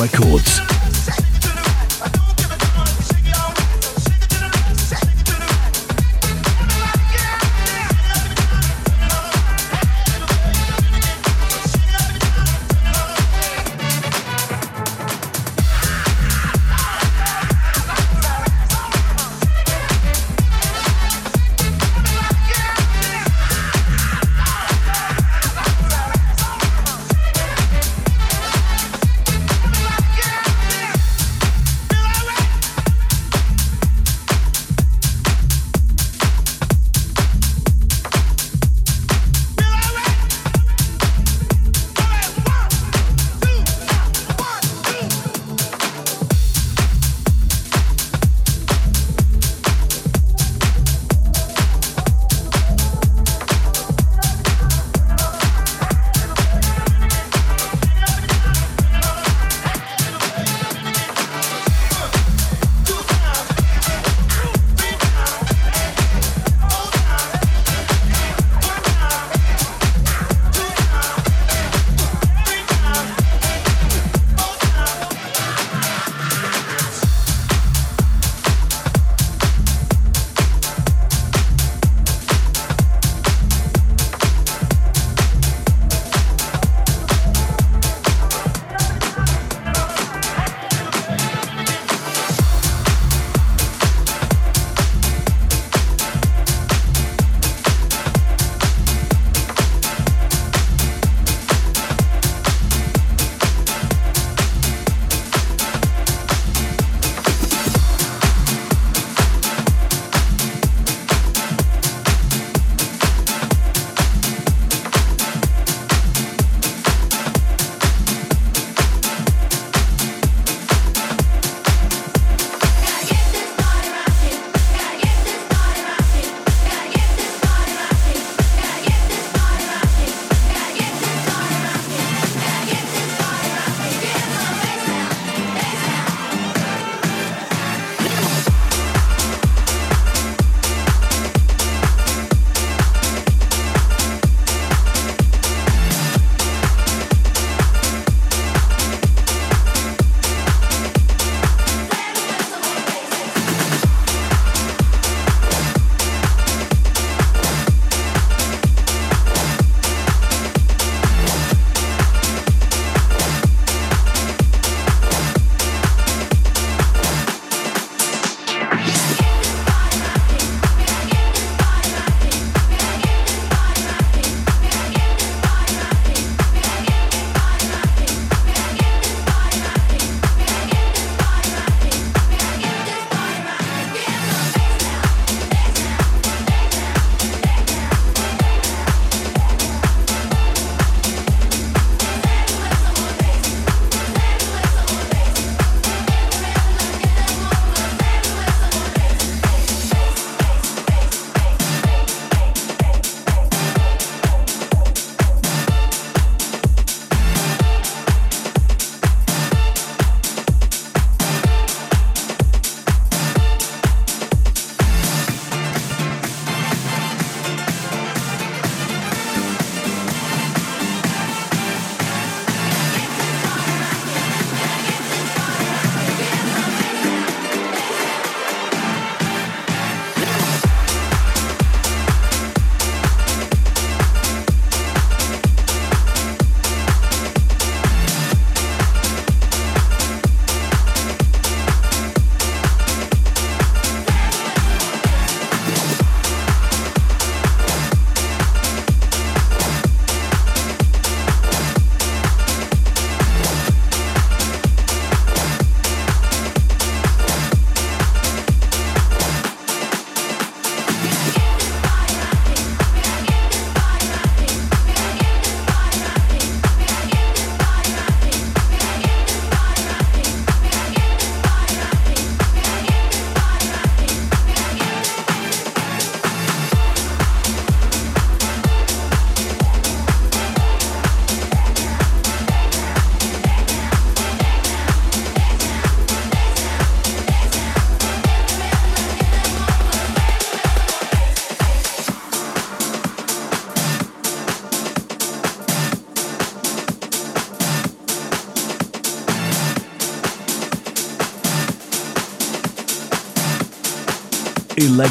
Records.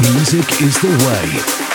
Music is the way.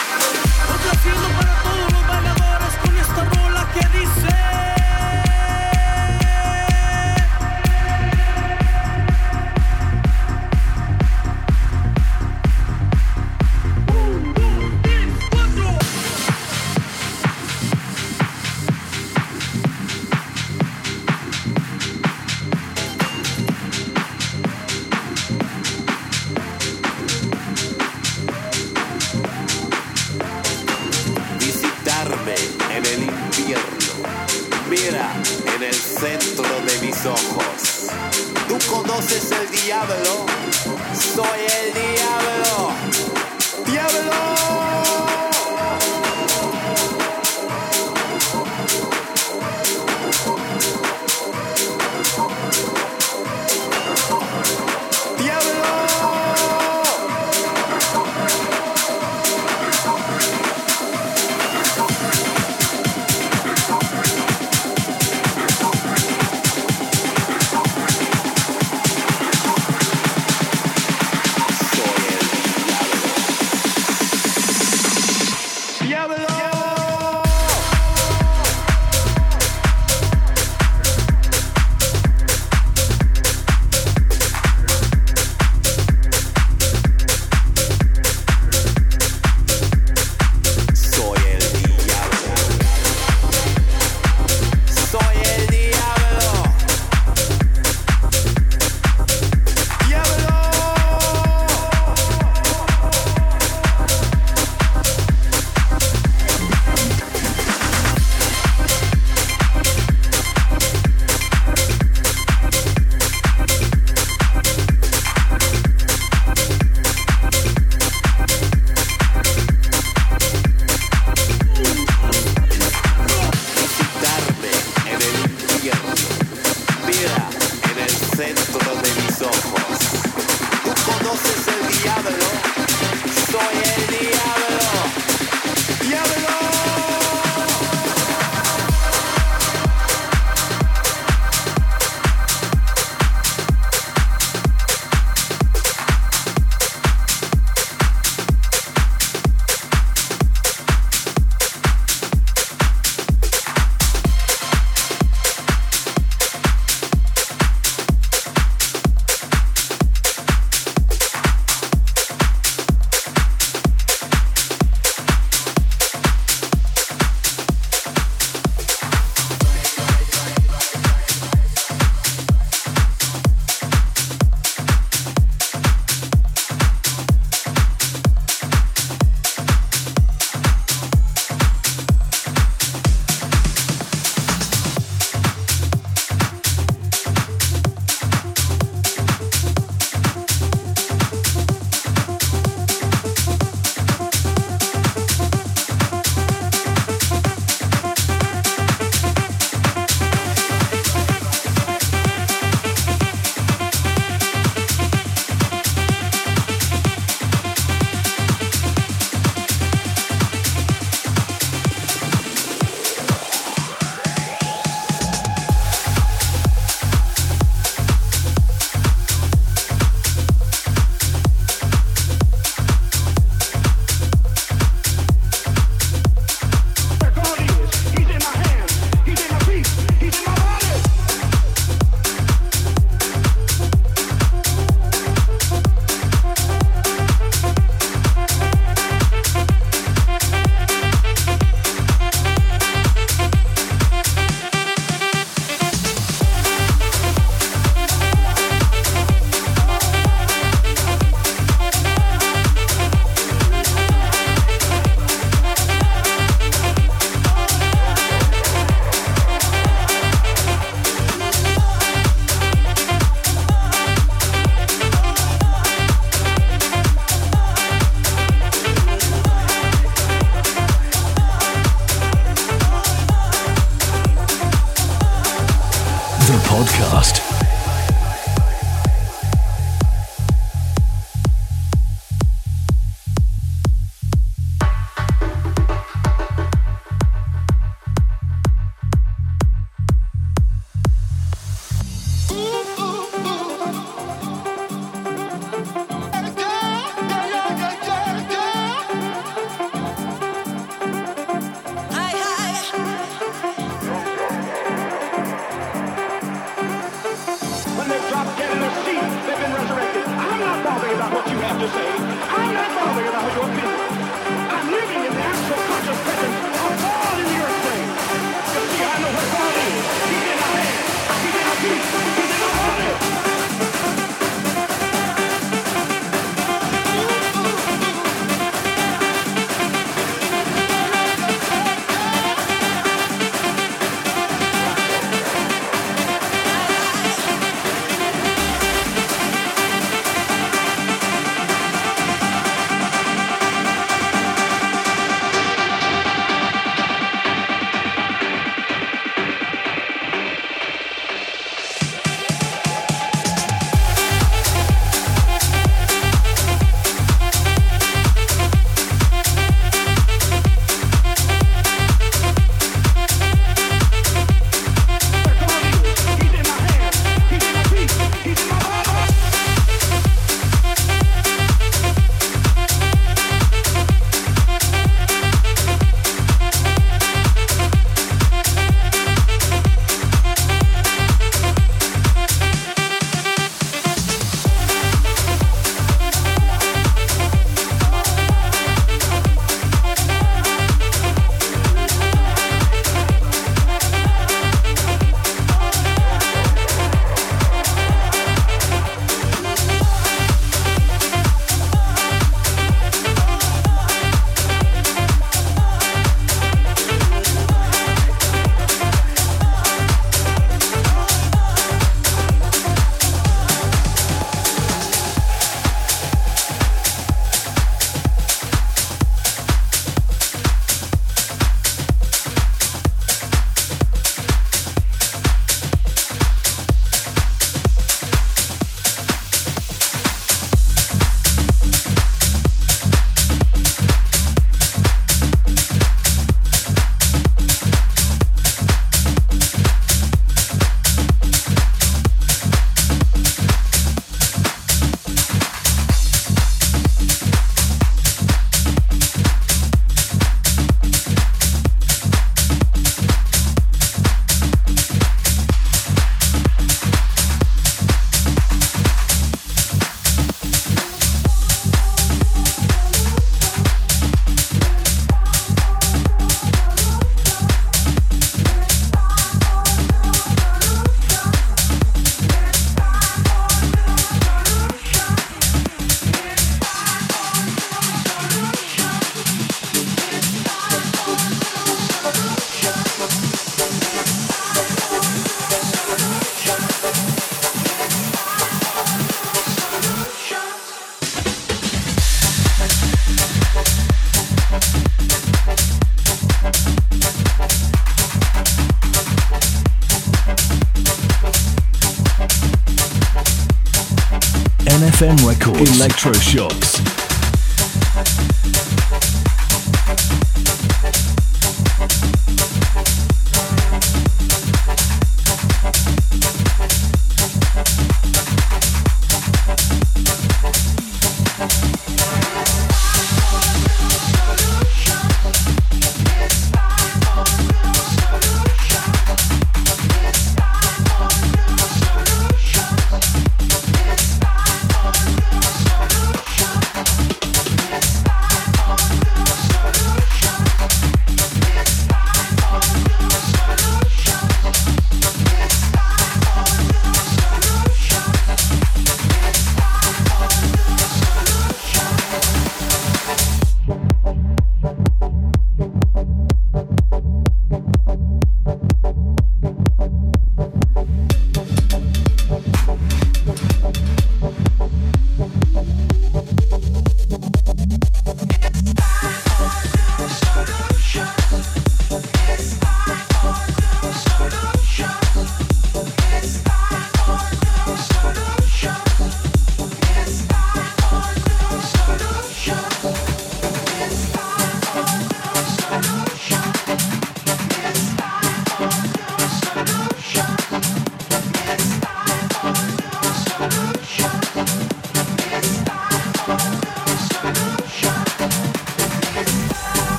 Electroshocks.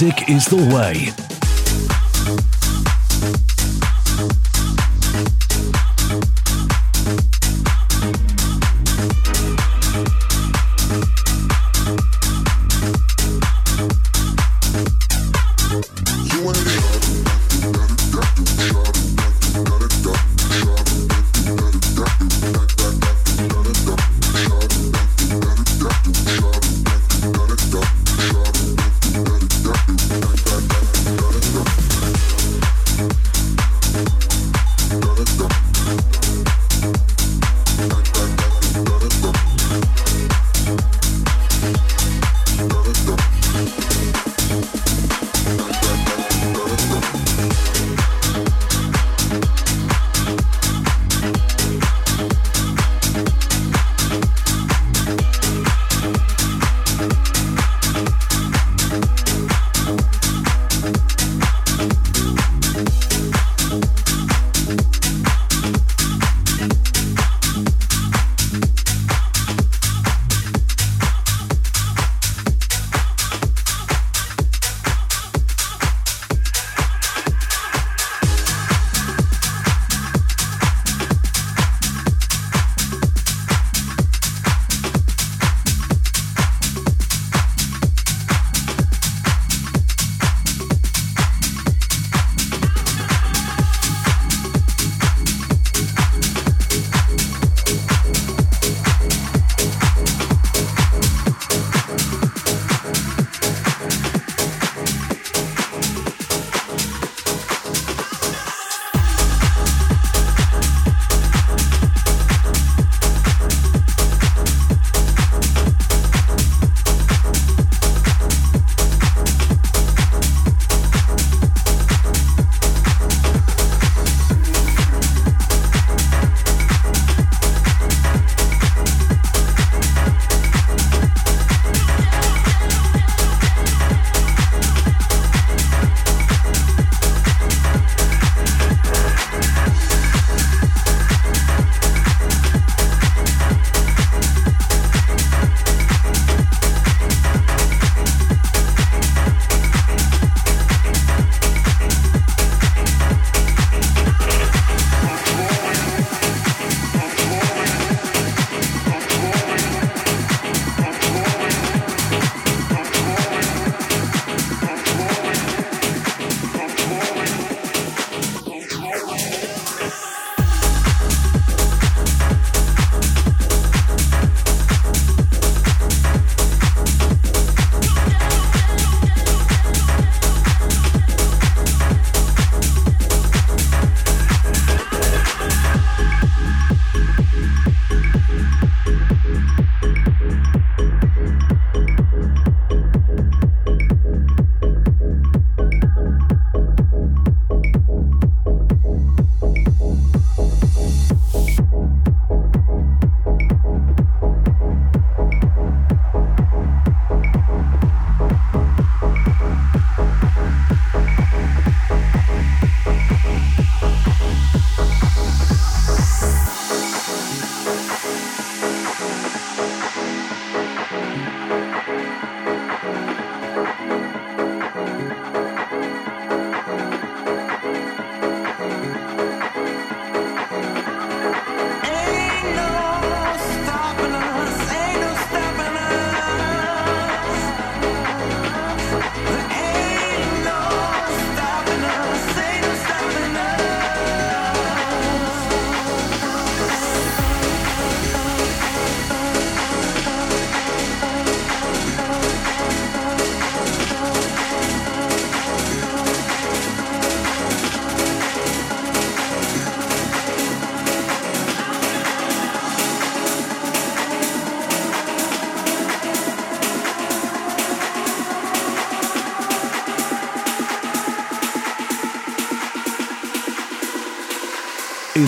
Music is the way.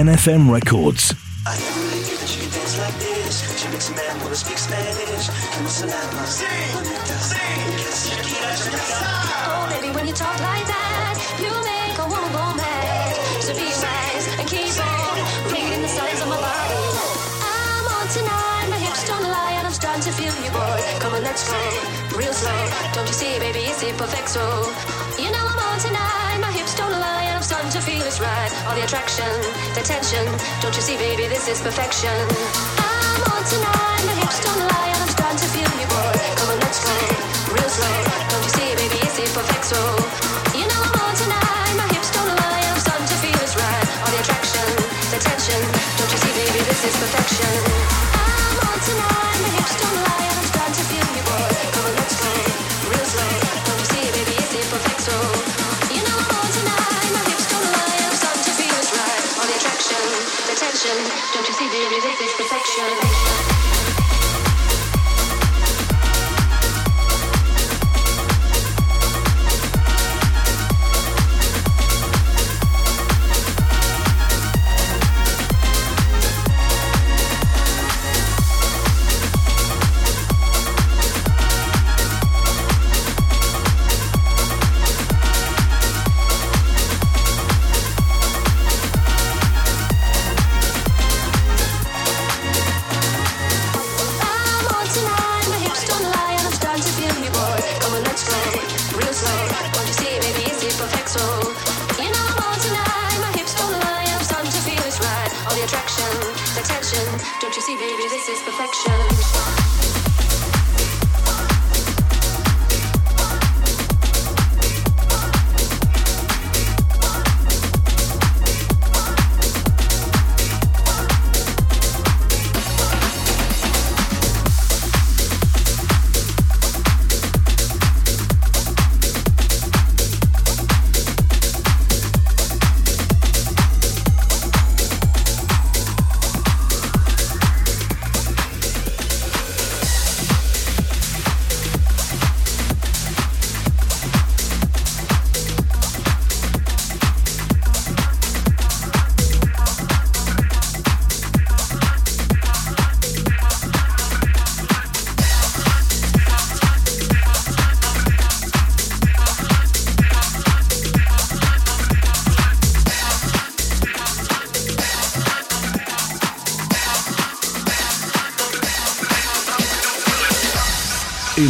Come Records. let's go, real slow. Don't you see, baby, it's imperfecto. You know I'm on tonight, starting to feel it's right. All the attraction, the tension. Don't you see, baby, this is perfection. I'm on tonight, my hips don't lie, and I'm starting to feel you, boy. Come on, let's go. real slow. Don't you see, baby, it's the perfect.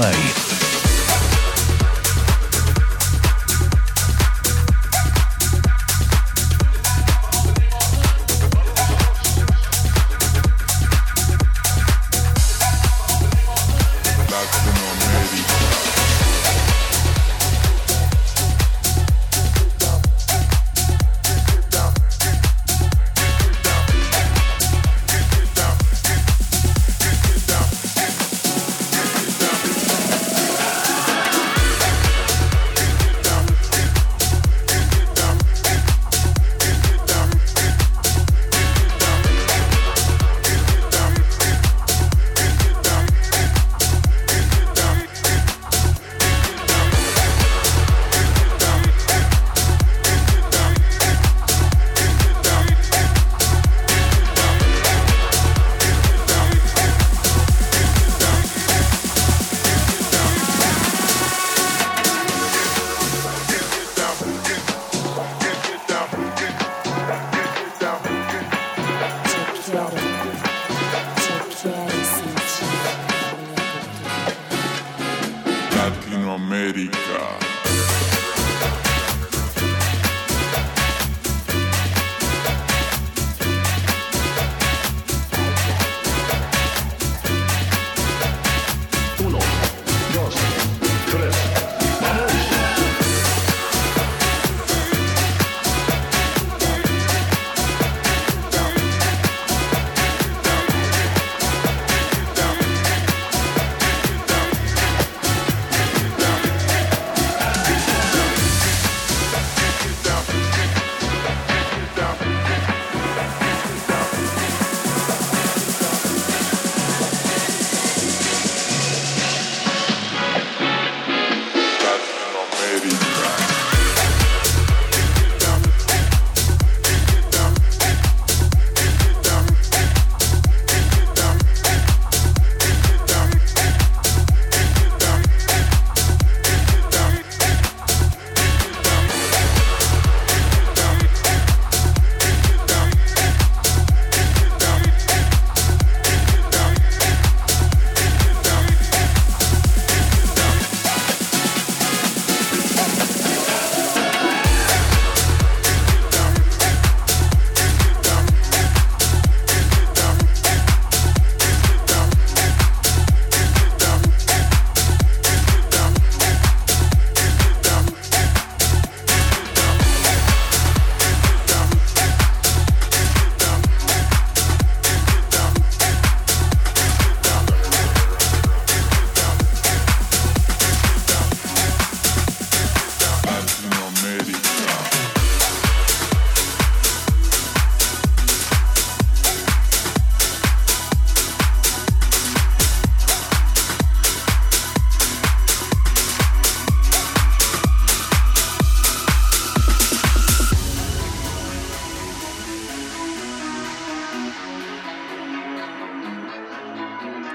Music is the.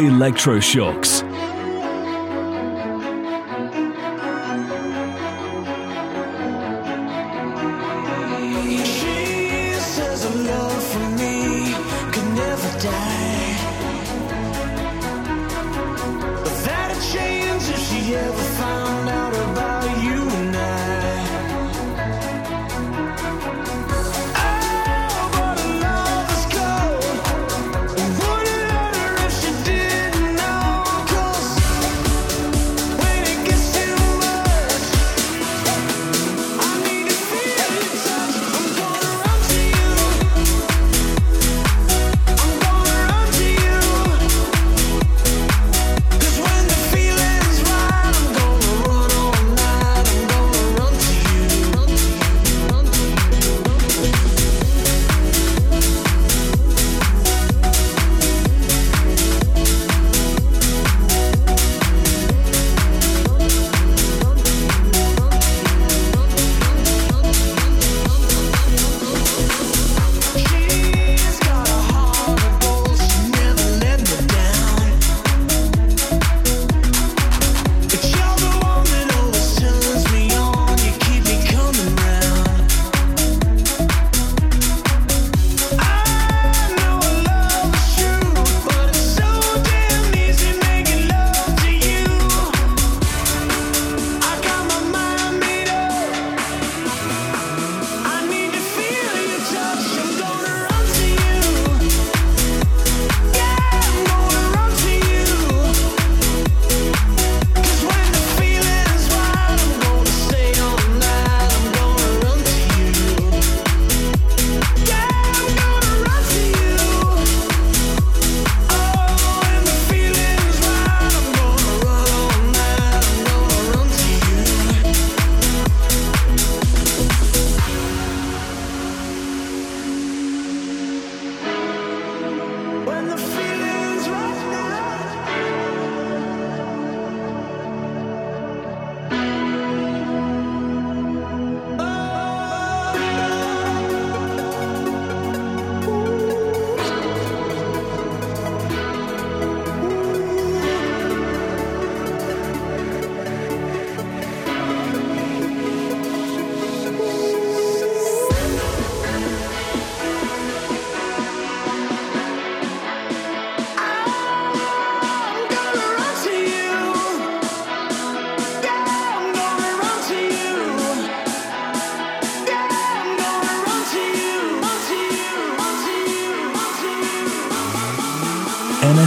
Electroshocks.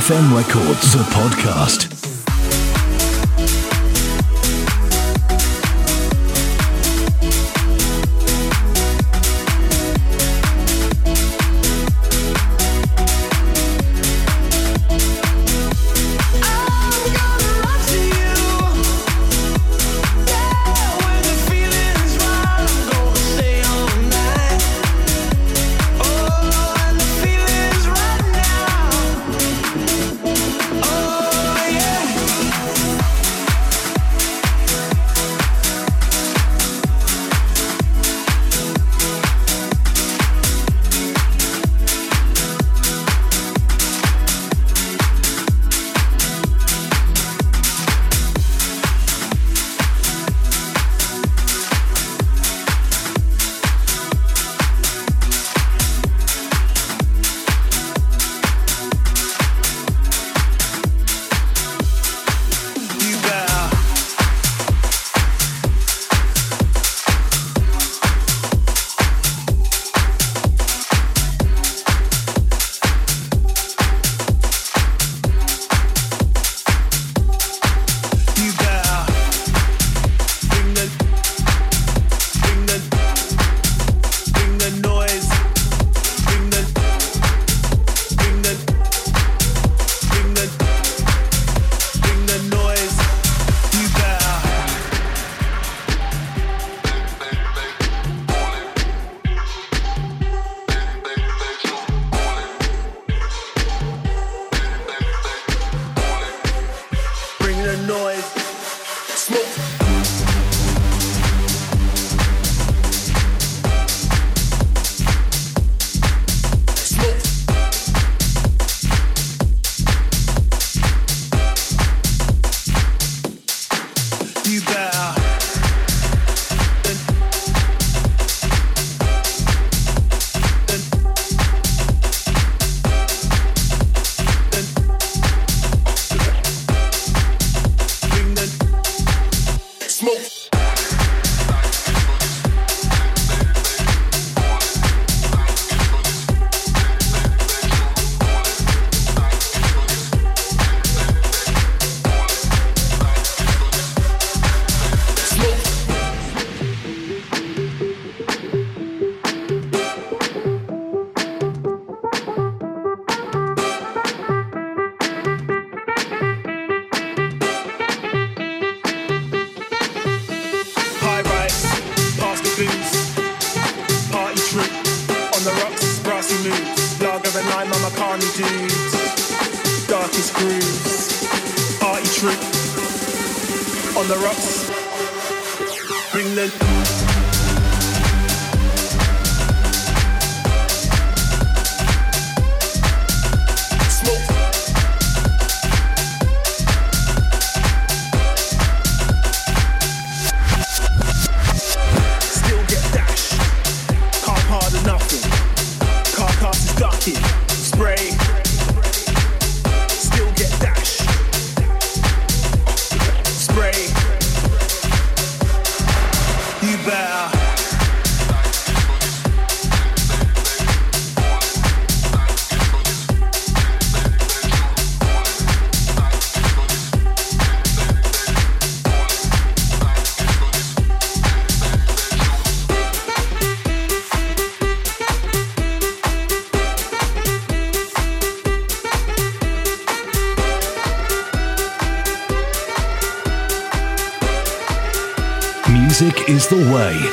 NFM Records, the podcast. Is